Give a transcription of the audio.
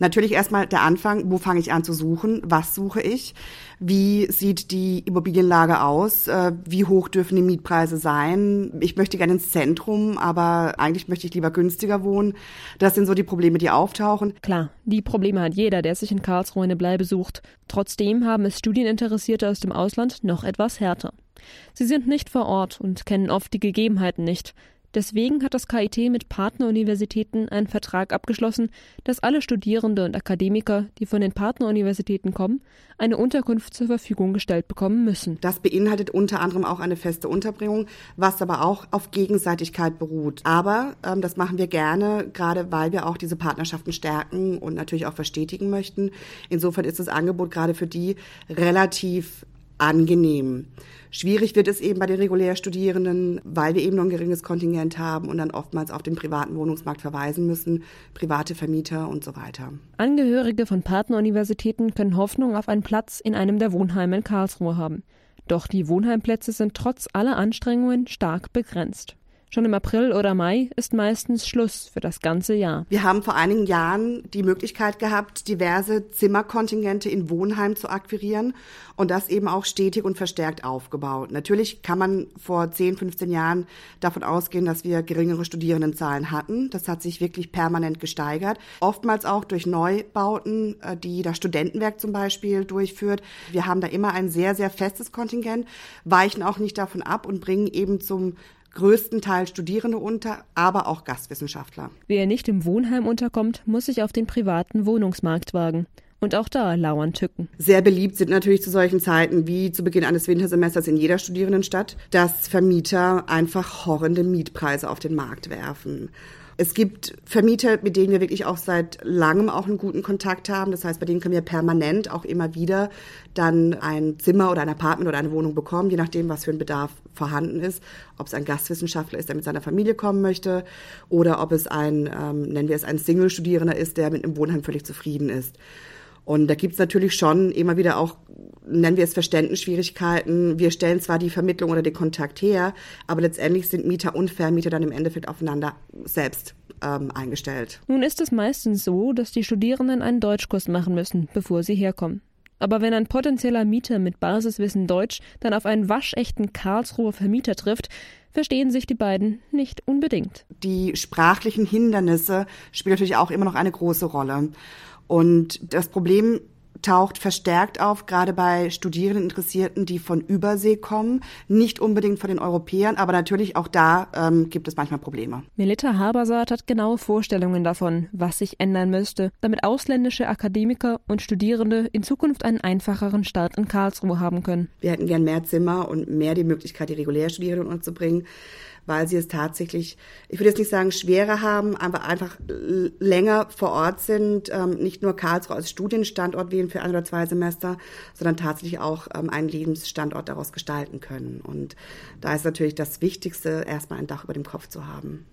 Natürlich erstmal der Anfang, wo fange ich an zu suchen, was suche ich, wie sieht die Immobilienlage aus, äh, wie hoch dürfen die Mietpreise sein. Ich möchte gerne ins Zentrum, aber eigentlich möchte ich lieber günstiger wohnen. Das sind so die Probleme, die auftauchen. Klar, die Probleme hat jeder, der sich in Karlsruhe eine Bleibe sucht. Trotzdem haben es Studieninteressierte aus dem Ausland noch etwas härter. Sie sind nicht vor Ort und kennen oft die Gegebenheiten nicht. Deswegen hat das KIT mit Partneruniversitäten einen Vertrag abgeschlossen, dass alle Studierende und Akademiker, die von den Partneruniversitäten kommen, eine Unterkunft zur Verfügung gestellt bekommen müssen. Das beinhaltet unter anderem auch eine feste Unterbringung, was aber auch auf Gegenseitigkeit beruht. Aber ähm, das machen wir gerne, gerade weil wir auch diese Partnerschaften stärken und natürlich auch verstetigen möchten. Insofern ist das Angebot gerade für die relativ angenehm. Schwierig wird es eben bei den Regulärstudierenden, weil wir eben noch ein geringes Kontingent haben und dann oftmals auf den privaten Wohnungsmarkt verweisen müssen, private Vermieter und so weiter. Angehörige von Partneruniversitäten können Hoffnung auf einen Platz in einem der Wohnheime in Karlsruhe haben. Doch die Wohnheimplätze sind trotz aller Anstrengungen stark begrenzt. Schon im April oder Mai ist meistens Schluss für das ganze Jahr. Wir haben vor einigen Jahren die Möglichkeit gehabt, diverse Zimmerkontingente in Wohnheim zu akquirieren und das eben auch stetig und verstärkt aufgebaut. Natürlich kann man vor 10, 15 Jahren davon ausgehen, dass wir geringere Studierendenzahlen hatten. Das hat sich wirklich permanent gesteigert. Oftmals auch durch Neubauten, äh, die das Studentenwerk zum Beispiel durchführt. Wir haben da immer ein sehr, sehr festes Kontingent, weichen auch nicht davon ab und bringen eben zum größtenteils Studierende unter, aber auch Gastwissenschaftler. Wer nicht im Wohnheim unterkommt, muss sich auf den privaten Wohnungsmarkt wagen. Und auch da lauern Tücken. Sehr beliebt sind natürlich zu solchen Zeiten wie zu Beginn eines Wintersemesters in jeder Studierendenstadt, dass Vermieter einfach horrende Mietpreise auf den Markt werfen. Es gibt Vermieter, mit denen wir wirklich auch seit langem auch einen guten Kontakt haben. Das heißt, bei denen können wir permanent auch immer wieder dann ein Zimmer oder ein Apartment oder eine Wohnung bekommen, je nachdem, was für ein Bedarf vorhanden ist. Ob es ein Gastwissenschaftler ist, der mit seiner Familie kommen möchte, oder ob es ein, ähm, nennen wir es, ein Single-Studierender ist, der mit einem Wohnheim völlig zufrieden ist. Und da gibt's natürlich schon immer wieder auch, nennen wir es Verständnisschwierigkeiten. Wir stellen zwar die Vermittlung oder den Kontakt her, aber letztendlich sind Mieter und Vermieter dann im Endeffekt aufeinander selbst ähm, eingestellt. Nun ist es meistens so, dass die Studierenden einen Deutschkurs machen müssen, bevor sie herkommen. Aber wenn ein potenzieller Mieter mit Basiswissen Deutsch dann auf einen waschechten Karlsruher Vermieter trifft, verstehen sich die beiden nicht unbedingt. Die sprachlichen Hindernisse spielen natürlich auch immer noch eine große Rolle. Und das Problem taucht verstärkt auf, gerade bei Studierenden, Interessierten, die von Übersee kommen. Nicht unbedingt von den Europäern, aber natürlich auch da ähm, gibt es manchmal Probleme. Melita Habersaat hat genaue Vorstellungen davon, was sich ändern müsste, damit ausländische Akademiker und Studierende in Zukunft einen einfacheren Start in Karlsruhe haben können. Wir hätten gern mehr Zimmer und mehr die Möglichkeit, die Regulärstudierenden unterzubringen weil sie es tatsächlich, ich würde jetzt nicht sagen schwerer haben, aber einfach länger vor Ort sind, ähm, nicht nur Karlsruhe als Studienstandort wählen für ein oder zwei Semester, sondern tatsächlich auch ähm, einen Lebensstandort daraus gestalten können. Und da ist natürlich das Wichtigste, erstmal ein Dach über dem Kopf zu haben.